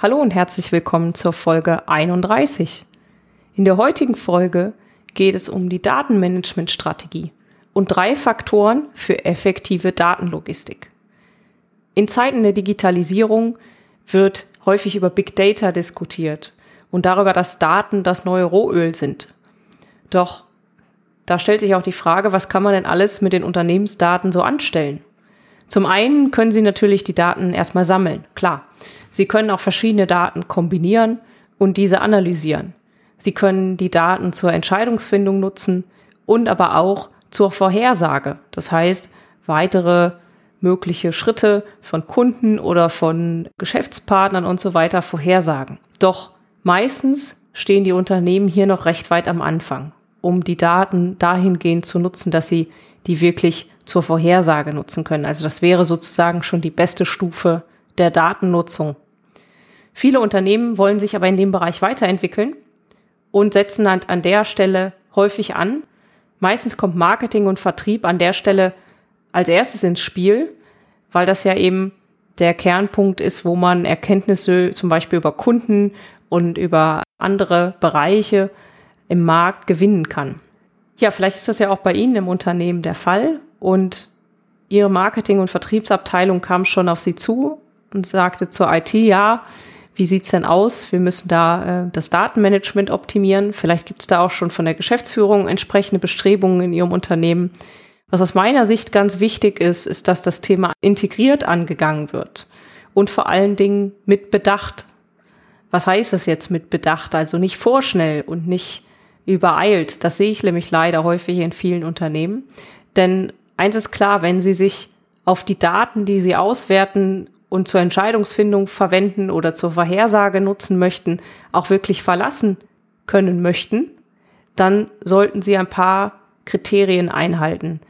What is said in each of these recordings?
Hallo und herzlich willkommen zur Folge 31. In der heutigen Folge geht es um die Datenmanagementstrategie und drei Faktoren für effektive Datenlogistik. In Zeiten der Digitalisierung wird häufig über Big Data diskutiert und darüber, dass Daten das neue Rohöl sind. Doch da stellt sich auch die Frage, was kann man denn alles mit den Unternehmensdaten so anstellen? Zum einen können Sie natürlich die Daten erstmal sammeln, klar. Sie können auch verschiedene Daten kombinieren und diese analysieren. Sie können die Daten zur Entscheidungsfindung nutzen und aber auch zur Vorhersage. Das heißt, weitere mögliche Schritte von Kunden oder von Geschäftspartnern und so weiter vorhersagen. Doch meistens stehen die Unternehmen hier noch recht weit am Anfang, um die Daten dahingehend zu nutzen, dass sie die wirklich zur Vorhersage nutzen können. Also das wäre sozusagen schon die beste Stufe der Datennutzung. Viele Unternehmen wollen sich aber in dem Bereich weiterentwickeln und setzen an, an der Stelle häufig an. Meistens kommt Marketing und Vertrieb an der Stelle als erstes ins Spiel, weil das ja eben der Kernpunkt ist, wo man Erkenntnisse zum Beispiel über Kunden und über andere Bereiche im Markt gewinnen kann. Ja, vielleicht ist das ja auch bei Ihnen im Unternehmen der Fall und Ihre Marketing- und Vertriebsabteilung kam schon auf Sie zu und sagte zur IT, ja, wie sieht's denn aus? Wir müssen da äh, das Datenmanagement optimieren. Vielleicht gibt's da auch schon von der Geschäftsführung entsprechende Bestrebungen in Ihrem Unternehmen. Was aus meiner Sicht ganz wichtig ist, ist, dass das Thema integriert angegangen wird und vor allen Dingen mit Bedacht. Was heißt es jetzt mit Bedacht? Also nicht vorschnell und nicht übereilt. Das sehe ich nämlich leider häufig in vielen Unternehmen. Denn eins ist klar, wenn Sie sich auf die Daten, die Sie auswerten und zur Entscheidungsfindung verwenden oder zur Vorhersage nutzen möchten, auch wirklich verlassen können möchten, dann sollten Sie ein paar Kriterien einhalten.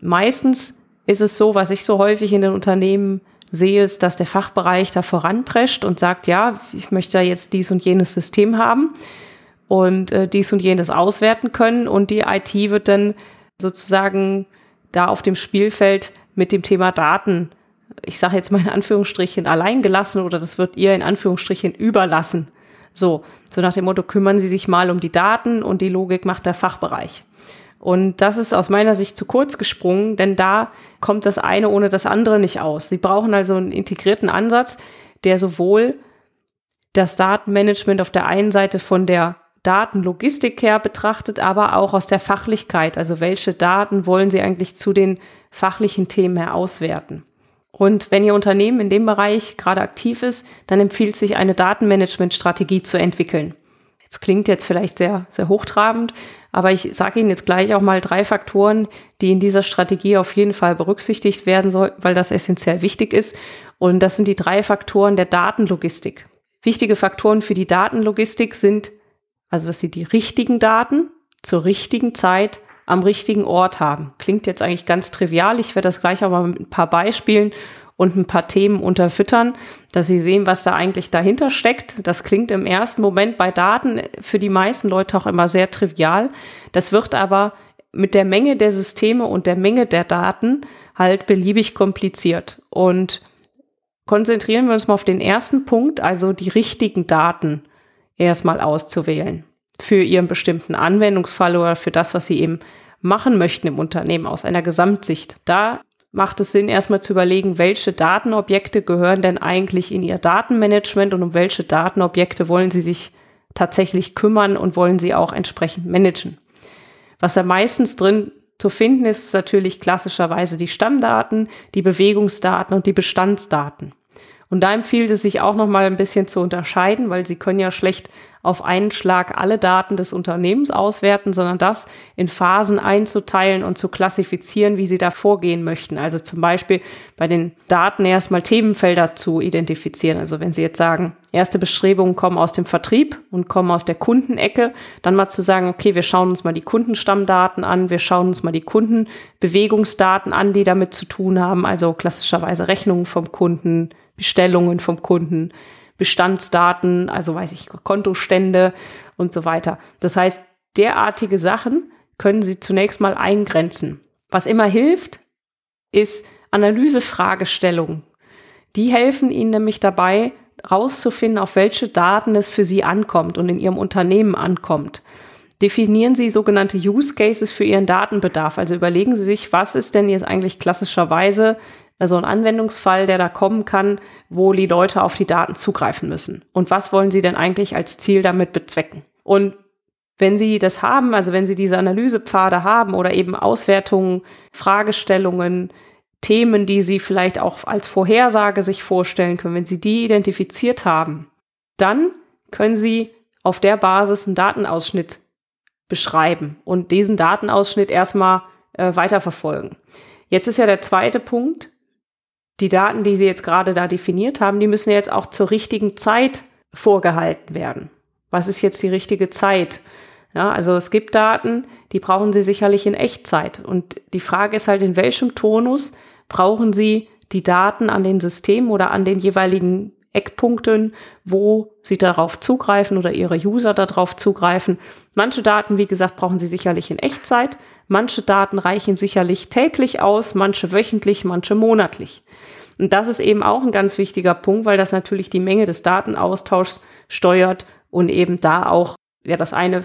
Meistens ist es so, was ich so häufig in den Unternehmen sehe, ist, dass der Fachbereich da voranprescht und sagt, ja, ich möchte ja jetzt dies und jenes System haben und äh, dies und jenes auswerten können und die IT wird dann sozusagen da auf dem Spielfeld mit dem Thema Daten, ich sage jetzt mal in Anführungsstrichen, allein gelassen oder das wird ihr in Anführungsstrichen überlassen. So, so nach dem Motto, kümmern Sie sich mal um die Daten und die Logik macht der Fachbereich. Und das ist aus meiner Sicht zu kurz gesprungen, denn da kommt das eine ohne das andere nicht aus. Sie brauchen also einen integrierten Ansatz, der sowohl das Datenmanagement auf der einen Seite von der Datenlogistik her betrachtet, aber auch aus der Fachlichkeit. Also welche Daten wollen Sie eigentlich zu den fachlichen Themen her auswerten? Und wenn Ihr Unternehmen in dem Bereich gerade aktiv ist, dann empfiehlt sich eine Datenmanagementstrategie zu entwickeln. Jetzt klingt jetzt vielleicht sehr, sehr hochtrabend, aber ich sage Ihnen jetzt gleich auch mal drei Faktoren, die in dieser Strategie auf jeden Fall berücksichtigt werden sollten, weil das essentiell wichtig ist. Und das sind die drei Faktoren der Datenlogistik. Wichtige Faktoren für die Datenlogistik sind also, dass sie die richtigen Daten zur richtigen Zeit am richtigen Ort haben. Klingt jetzt eigentlich ganz trivial. Ich werde das gleich auch mal mit ein paar Beispielen und ein paar Themen unterfüttern, dass Sie sehen, was da eigentlich dahinter steckt. Das klingt im ersten Moment bei Daten für die meisten Leute auch immer sehr trivial. Das wird aber mit der Menge der Systeme und der Menge der Daten halt beliebig kompliziert. Und konzentrieren wir uns mal auf den ersten Punkt, also die richtigen Daten erstmal auszuwählen für ihren bestimmten Anwendungsfall oder für das, was sie eben machen möchten im Unternehmen aus einer Gesamtsicht. Da macht es Sinn, erstmal zu überlegen, welche Datenobjekte gehören denn eigentlich in ihr Datenmanagement und um welche Datenobjekte wollen sie sich tatsächlich kümmern und wollen sie auch entsprechend managen. Was da meistens drin zu finden ist, ist natürlich klassischerweise die Stammdaten, die Bewegungsdaten und die Bestandsdaten. Und da empfiehlt es sich auch noch mal ein bisschen zu unterscheiden, weil Sie können ja schlecht auf einen Schlag alle Daten des Unternehmens auswerten, sondern das in Phasen einzuteilen und zu klassifizieren, wie Sie da vorgehen möchten. Also zum Beispiel bei den Daten erstmal Themenfelder zu identifizieren. Also wenn Sie jetzt sagen, erste Bestrebungen kommen aus dem Vertrieb und kommen aus der Kundenecke, dann mal zu sagen, okay, wir schauen uns mal die Kundenstammdaten an, wir schauen uns mal die Kundenbewegungsdaten an, die damit zu tun haben, also klassischerweise Rechnungen vom Kunden, Bestellungen vom Kunden, Bestandsdaten, also weiß ich, Kontostände und so weiter. Das heißt, derartige Sachen können Sie zunächst mal eingrenzen. Was immer hilft, ist Analysefragestellungen. Die helfen Ihnen nämlich dabei, rauszufinden, auf welche Daten es für Sie ankommt und in Ihrem Unternehmen ankommt. Definieren Sie sogenannte Use Cases für Ihren Datenbedarf. Also überlegen Sie sich, was ist denn jetzt eigentlich klassischerweise also ein Anwendungsfall, der da kommen kann, wo die Leute auf die Daten zugreifen müssen. Und was wollen sie denn eigentlich als Ziel damit bezwecken? Und wenn Sie das haben, also wenn Sie diese Analysepfade haben oder eben Auswertungen, Fragestellungen, Themen, die Sie vielleicht auch als Vorhersage sich vorstellen können, wenn Sie die identifiziert haben, dann können Sie auf der Basis einen Datenausschnitt beschreiben und diesen Datenausschnitt erstmal äh, weiterverfolgen. Jetzt ist ja der zweite Punkt, die Daten, die Sie jetzt gerade da definiert haben, die müssen jetzt auch zur richtigen Zeit vorgehalten werden. Was ist jetzt die richtige Zeit? Ja, also es gibt Daten, die brauchen Sie sicherlich in Echtzeit. Und die Frage ist halt, in welchem Tonus brauchen Sie die Daten an den Systemen oder an den jeweiligen Eckpunkten, wo Sie darauf zugreifen oder Ihre User darauf zugreifen. Manche Daten, wie gesagt, brauchen Sie sicherlich in Echtzeit. Manche Daten reichen sicherlich täglich aus, manche wöchentlich, manche monatlich. Und das ist eben auch ein ganz wichtiger Punkt, weil das natürlich die Menge des Datenaustauschs steuert und eben da auch, ja, das eine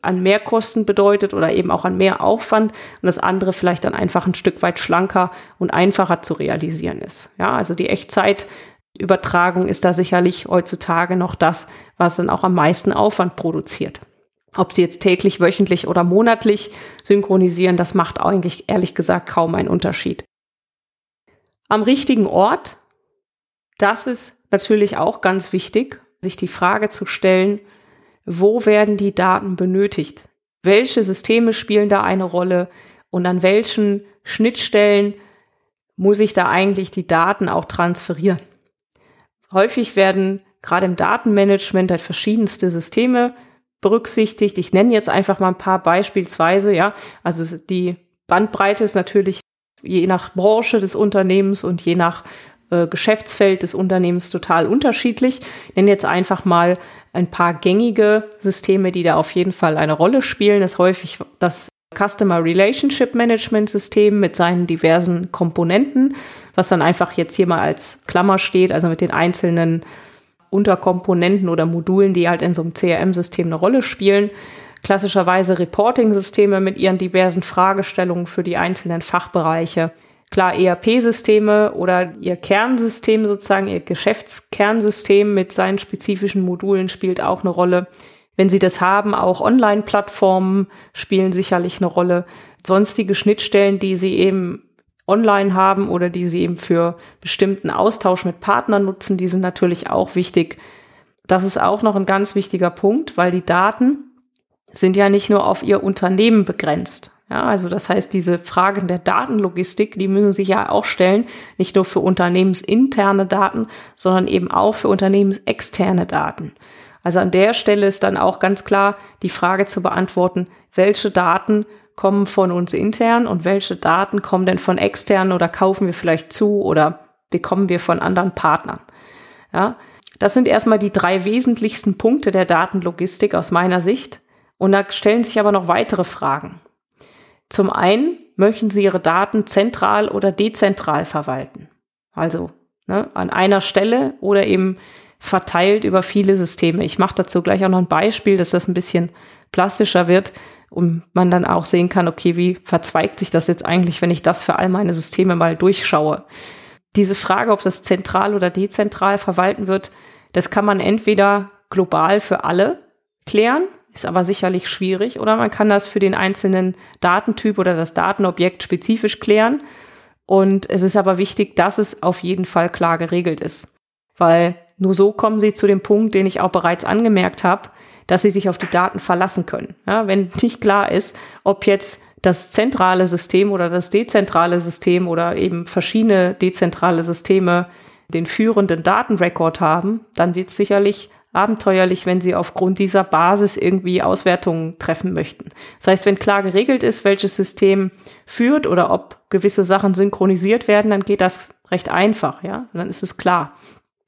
an Mehrkosten bedeutet oder eben auch an mehr Aufwand und das andere vielleicht dann einfach ein Stück weit schlanker und einfacher zu realisieren ist. Ja, also die Echtzeitübertragung ist da sicherlich heutzutage noch das, was dann auch am meisten Aufwand produziert. Ob sie jetzt täglich, wöchentlich oder monatlich synchronisieren, das macht eigentlich ehrlich gesagt kaum einen Unterschied. Am richtigen Ort, das ist natürlich auch ganz wichtig, sich die Frage zu stellen, wo werden die Daten benötigt? Welche Systeme spielen da eine Rolle? Und an welchen Schnittstellen muss ich da eigentlich die Daten auch transferieren? Häufig werden gerade im Datenmanagement halt verschiedenste Systeme berücksichtigt. Ich nenne jetzt einfach mal ein paar beispielsweise, ja. Also die Bandbreite ist natürlich je nach Branche des Unternehmens und je nach äh, Geschäftsfeld des Unternehmens total unterschiedlich. Ich nenne jetzt einfach mal ein paar gängige Systeme, die da auf jeden Fall eine Rolle spielen. Das häufig das Customer Relationship Management System mit seinen diversen Komponenten, was dann einfach jetzt hier mal als Klammer steht, also mit den einzelnen Unterkomponenten oder Modulen, die halt in so einem CRM-System eine Rolle spielen. Klassischerweise Reporting-Systeme mit ihren diversen Fragestellungen für die einzelnen Fachbereiche. Klar, ERP-Systeme oder ihr Kernsystem sozusagen, ihr Geschäftskernsystem mit seinen spezifischen Modulen spielt auch eine Rolle. Wenn Sie das haben, auch Online-Plattformen spielen sicherlich eine Rolle. Sonstige Schnittstellen, die Sie eben online haben oder die sie eben für bestimmten Austausch mit Partnern nutzen, die sind natürlich auch wichtig. Das ist auch noch ein ganz wichtiger Punkt, weil die Daten sind ja nicht nur auf ihr Unternehmen begrenzt. Ja, also das heißt, diese Fragen der Datenlogistik, die müssen sich ja auch stellen, nicht nur für unternehmensinterne Daten, sondern eben auch für unternehmensexterne Daten. Also an der Stelle ist dann auch ganz klar die Frage zu beantworten, welche Daten kommen von uns intern und welche Daten kommen denn von extern oder kaufen wir vielleicht zu oder bekommen wir von anderen Partnern. Ja, das sind erstmal die drei wesentlichsten Punkte der Datenlogistik aus meiner Sicht. Und da stellen sich aber noch weitere Fragen. Zum einen möchten Sie Ihre Daten zentral oder dezentral verwalten. Also ne, an einer Stelle oder eben verteilt über viele Systeme. Ich mache dazu gleich auch noch ein Beispiel, dass das ein bisschen plastischer wird und man dann auch sehen kann, okay, wie verzweigt sich das jetzt eigentlich, wenn ich das für all meine Systeme mal durchschaue. Diese Frage, ob das zentral oder dezentral verwalten wird, das kann man entweder global für alle klären, ist aber sicherlich schwierig, oder man kann das für den einzelnen Datentyp oder das Datenobjekt spezifisch klären. Und es ist aber wichtig, dass es auf jeden Fall klar geregelt ist. weil nur so kommen sie zu dem Punkt, den ich auch bereits angemerkt habe, dass sie sich auf die Daten verlassen können. Ja, wenn nicht klar ist, ob jetzt das zentrale System oder das dezentrale System oder eben verschiedene dezentrale Systeme den führenden Datenrekord haben, dann wird es sicherlich abenteuerlich, wenn sie aufgrund dieser Basis irgendwie Auswertungen treffen möchten. Das heißt, wenn klar geregelt ist, welches System führt oder ob gewisse Sachen synchronisiert werden, dann geht das recht einfach, ja, dann ist es klar.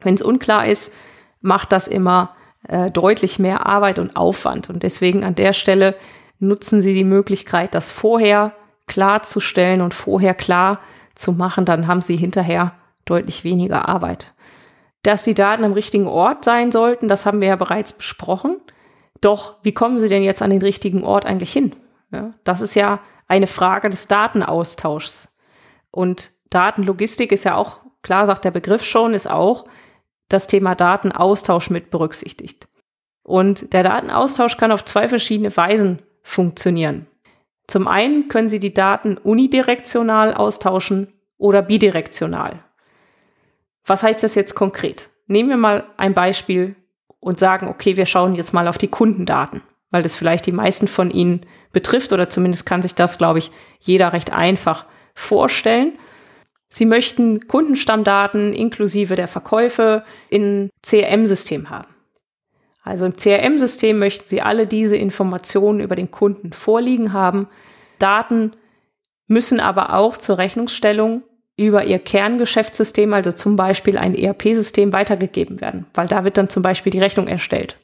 Wenn es unklar ist, macht das immer äh, deutlich mehr Arbeit und Aufwand. Und deswegen an der Stelle nutzen Sie die Möglichkeit, das vorher klarzustellen und vorher klar zu machen. Dann haben Sie hinterher deutlich weniger Arbeit. Dass die Daten am richtigen Ort sein sollten, das haben wir ja bereits besprochen. Doch wie kommen Sie denn jetzt an den richtigen Ort eigentlich hin? Ja, das ist ja eine Frage des Datenaustauschs. Und Datenlogistik ist ja auch, klar sagt der Begriff schon, ist auch das Thema Datenaustausch mit berücksichtigt. Und der Datenaustausch kann auf zwei verschiedene Weisen funktionieren. Zum einen können Sie die Daten unidirektional austauschen oder bidirektional. Was heißt das jetzt konkret? Nehmen wir mal ein Beispiel und sagen, okay, wir schauen jetzt mal auf die Kundendaten, weil das vielleicht die meisten von Ihnen betrifft oder zumindest kann sich das, glaube ich, jeder recht einfach vorstellen. Sie möchten Kundenstammdaten inklusive der Verkäufe in CRM-System haben. Also im CRM-System möchten Sie alle diese Informationen über den Kunden vorliegen haben. Daten müssen aber auch zur Rechnungsstellung über Ihr Kerngeschäftssystem, also zum Beispiel ein ERP-System, weitergegeben werden, weil da wird dann zum Beispiel die Rechnung erstellt.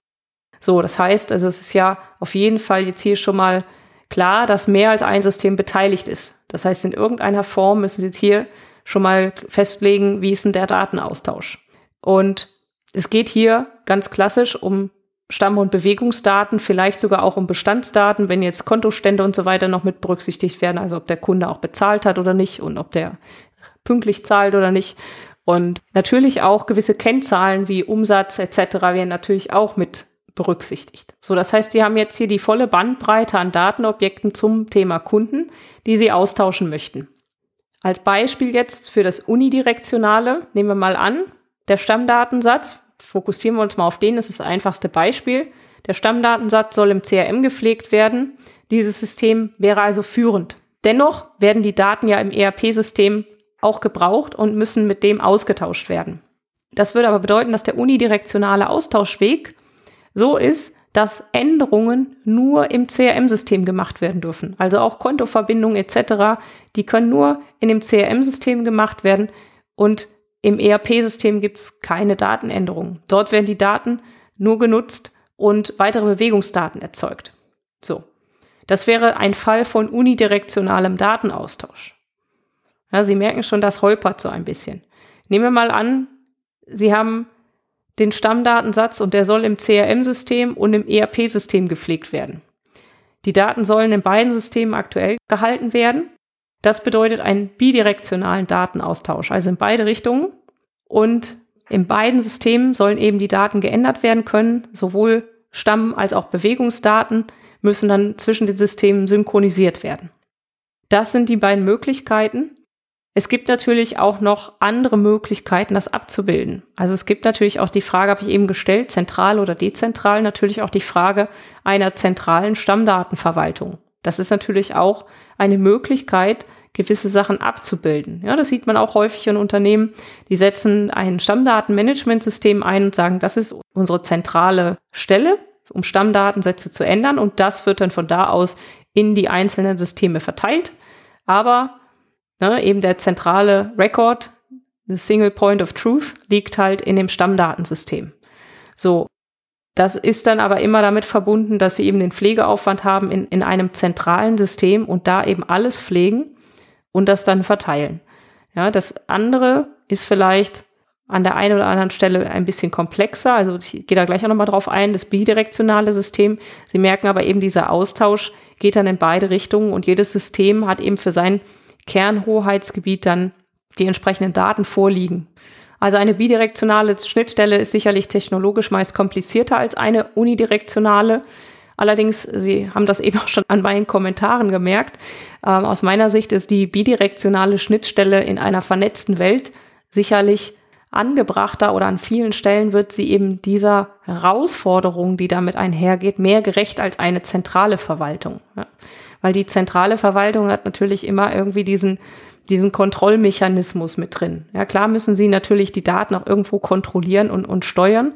So, das heißt, also es ist ja auf jeden Fall jetzt hier schon mal klar, dass mehr als ein System beteiligt ist. Das heißt, in irgendeiner Form müssen Sie jetzt hier schon mal festlegen, wie ist denn der Datenaustausch. Und es geht hier ganz klassisch um Stamm- und Bewegungsdaten, vielleicht sogar auch um Bestandsdaten, wenn jetzt Kontostände und so weiter noch mit berücksichtigt werden, also ob der Kunde auch bezahlt hat oder nicht und ob der pünktlich zahlt oder nicht. Und natürlich auch gewisse Kennzahlen wie Umsatz etc. werden natürlich auch mit berücksichtigt. So, das heißt, Sie haben jetzt hier die volle Bandbreite an Datenobjekten zum Thema Kunden, die Sie austauschen möchten. Als Beispiel jetzt für das Unidirektionale nehmen wir mal an, der Stammdatensatz, fokussieren wir uns mal auf den, das ist das einfachste Beispiel. Der Stammdatensatz soll im CRM gepflegt werden. Dieses System wäre also führend. Dennoch werden die Daten ja im ERP-System auch gebraucht und müssen mit dem ausgetauscht werden. Das würde aber bedeuten, dass der unidirektionale Austauschweg so ist, dass Änderungen nur im CRM-System gemacht werden dürfen. Also auch Kontoverbindungen etc., die können nur in dem CRM-System gemacht werden und im ERP-System gibt es keine Datenänderungen. Dort werden die Daten nur genutzt und weitere Bewegungsdaten erzeugt. So. Das wäre ein Fall von unidirektionalem Datenaustausch. Ja, Sie merken schon, das holpert so ein bisschen. Nehmen wir mal an, Sie haben den Stammdatensatz und der soll im CRM-System und im ERP-System gepflegt werden. Die Daten sollen in beiden Systemen aktuell gehalten werden. Das bedeutet einen bidirektionalen Datenaustausch, also in beide Richtungen. Und in beiden Systemen sollen eben die Daten geändert werden können. Sowohl Stamm- als auch Bewegungsdaten müssen dann zwischen den Systemen synchronisiert werden. Das sind die beiden Möglichkeiten. Es gibt natürlich auch noch andere Möglichkeiten, das abzubilden. Also es gibt natürlich auch die Frage, habe ich eben gestellt, zentral oder dezentral, natürlich auch die Frage einer zentralen Stammdatenverwaltung. Das ist natürlich auch eine Möglichkeit, gewisse Sachen abzubilden. Ja, das sieht man auch häufig in Unternehmen, die setzen ein Stammdatenmanagementsystem ein und sagen, das ist unsere zentrale Stelle, um Stammdatensätze zu ändern und das wird dann von da aus in die einzelnen Systeme verteilt. Aber Ne, eben der zentrale Record, the Single Point of Truth, liegt halt in dem Stammdatensystem. So. Das ist dann aber immer damit verbunden, dass sie eben den Pflegeaufwand haben in, in einem zentralen System und da eben alles pflegen und das dann verteilen. Ja, das andere ist vielleicht an der einen oder anderen Stelle ein bisschen komplexer. Also ich gehe da gleich auch nochmal drauf ein, das bidirektionale System. Sie merken aber eben, dieser Austausch geht dann in beide Richtungen und jedes System hat eben für sein Kernhoheitsgebiet dann die entsprechenden Daten vorliegen. Also eine bidirektionale Schnittstelle ist sicherlich technologisch meist komplizierter als eine unidirektionale. Allerdings, Sie haben das eben auch schon an meinen Kommentaren gemerkt, ähm, aus meiner Sicht ist die bidirektionale Schnittstelle in einer vernetzten Welt sicherlich angebrachter oder an vielen Stellen wird sie eben dieser Herausforderung, die damit einhergeht, mehr gerecht als eine zentrale Verwaltung. Ja. Weil die zentrale Verwaltung hat natürlich immer irgendwie diesen, diesen Kontrollmechanismus mit drin. Ja, klar müssen sie natürlich die Daten auch irgendwo kontrollieren und, und steuern.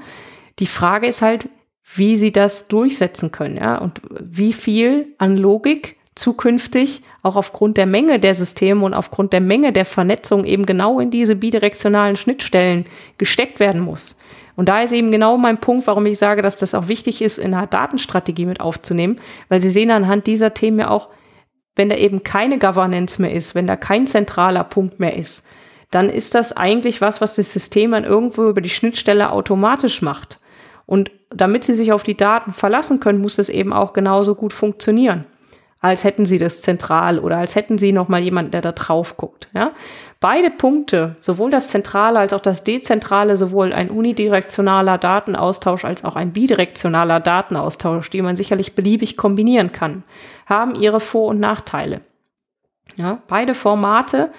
Die Frage ist halt, wie sie das durchsetzen können, ja, und wie viel an Logik zukünftig auch aufgrund der Menge der Systeme und aufgrund der Menge der Vernetzung eben genau in diese bidirektionalen Schnittstellen gesteckt werden muss. Und da ist eben genau mein Punkt, warum ich sage, dass das auch wichtig ist, in einer Datenstrategie mit aufzunehmen, weil Sie sehen anhand dieser Themen ja auch, wenn da eben keine Governance mehr ist, wenn da kein zentraler Punkt mehr ist, dann ist das eigentlich was, was das System dann irgendwo über die Schnittstelle automatisch macht. Und damit Sie sich auf die Daten verlassen können, muss das eben auch genauso gut funktionieren als hätten sie das zentral oder als hätten sie noch mal jemanden, der da drauf guckt. Ja? Beide Punkte, sowohl das zentrale als auch das dezentrale, sowohl ein unidirektionaler Datenaustausch als auch ein bidirektionaler Datenaustausch, die man sicherlich beliebig kombinieren kann, haben ihre Vor- und Nachteile. Ja? Beide Formate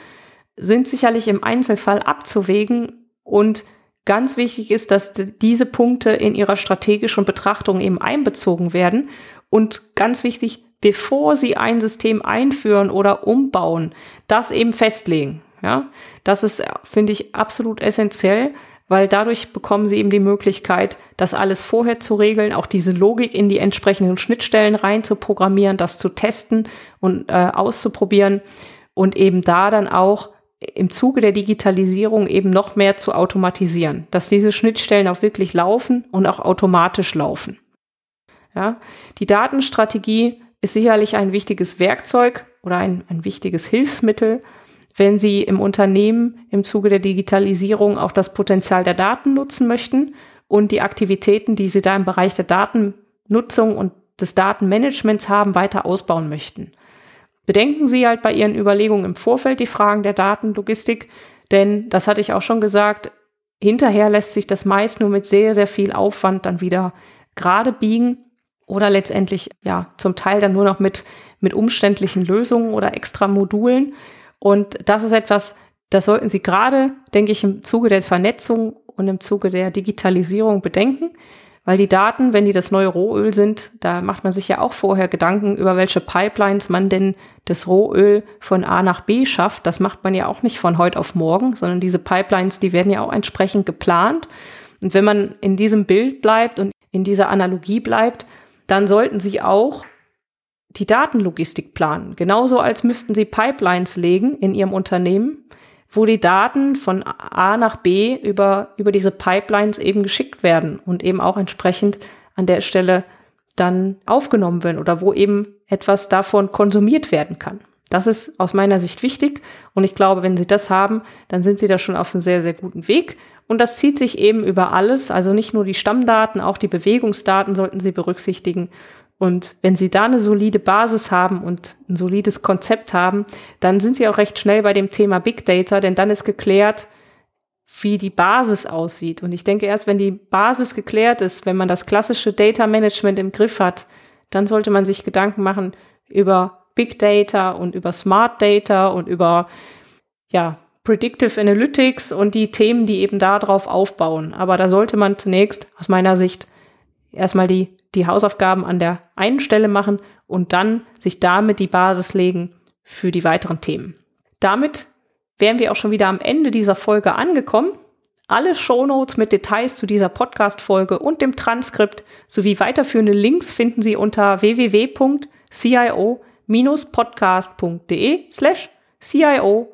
sind sicherlich im Einzelfall abzuwägen und Ganz wichtig ist, dass diese Punkte in ihrer strategischen Betrachtung eben einbezogen werden und ganz wichtig, bevor sie ein System einführen oder umbauen, das eben festlegen. Ja, das ist, finde ich, absolut essentiell, weil dadurch bekommen sie eben die Möglichkeit, das alles vorher zu regeln, auch diese Logik in die entsprechenden Schnittstellen rein zu programmieren, das zu testen und äh, auszuprobieren und eben da dann auch im Zuge der Digitalisierung eben noch mehr zu automatisieren, dass diese Schnittstellen auch wirklich laufen und auch automatisch laufen. Ja, die Datenstrategie ist sicherlich ein wichtiges Werkzeug oder ein, ein wichtiges Hilfsmittel, wenn Sie im Unternehmen im Zuge der Digitalisierung auch das Potenzial der Daten nutzen möchten und die Aktivitäten, die Sie da im Bereich der Datennutzung und des Datenmanagements haben, weiter ausbauen möchten. Bedenken Sie halt bei Ihren Überlegungen im Vorfeld die Fragen der Datenlogistik, denn das hatte ich auch schon gesagt, hinterher lässt sich das meist nur mit sehr, sehr viel Aufwand dann wieder gerade biegen oder letztendlich ja zum Teil dann nur noch mit, mit umständlichen Lösungen oder extra Modulen. Und das ist etwas, das sollten Sie gerade, denke ich, im Zuge der Vernetzung und im Zuge der Digitalisierung bedenken, weil die Daten, wenn die das neue Rohöl sind, da macht man sich ja auch vorher Gedanken über welche Pipelines man denn das Rohöl von A nach B schafft. Das macht man ja auch nicht von heute auf morgen, sondern diese Pipelines, die werden ja auch entsprechend geplant. Und wenn man in diesem Bild bleibt und in dieser Analogie bleibt, dann sollten Sie auch die Datenlogistik planen. Genauso als müssten Sie Pipelines legen in Ihrem Unternehmen, wo die Daten von A nach B über, über diese Pipelines eben geschickt werden und eben auch entsprechend an der Stelle dann aufgenommen werden oder wo eben etwas davon konsumiert werden kann. Das ist aus meiner Sicht wichtig und ich glaube, wenn Sie das haben, dann sind Sie da schon auf einem sehr, sehr guten Weg und das zieht sich eben über alles, also nicht nur die Stammdaten, auch die Bewegungsdaten sollten Sie berücksichtigen. Und wenn Sie da eine solide Basis haben und ein solides Konzept haben, dann sind Sie auch recht schnell bei dem Thema Big Data, denn dann ist geklärt, wie die Basis aussieht. Und ich denke, erst wenn die Basis geklärt ist, wenn man das klassische Data Management im Griff hat, dann sollte man sich Gedanken machen über Big Data und über Smart Data und über, ja, Predictive Analytics und die Themen, die eben darauf aufbauen. Aber da sollte man zunächst aus meiner Sicht erstmal die, die Hausaufgaben an der einen Stelle machen und dann sich damit die Basis legen für die weiteren Themen. Damit wären wir auch schon wieder am Ende dieser Folge angekommen. Alle Shownotes mit Details zu dieser Podcast-Folge und dem Transkript sowie weiterführende Links finden Sie unter www.cio-podcast.de slash CIO